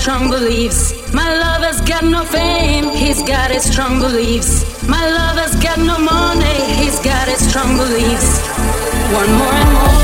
strong beliefs. My lover's got no fame, he's got his strong beliefs. My lover's got no money, he's got his strong beliefs. One more and more.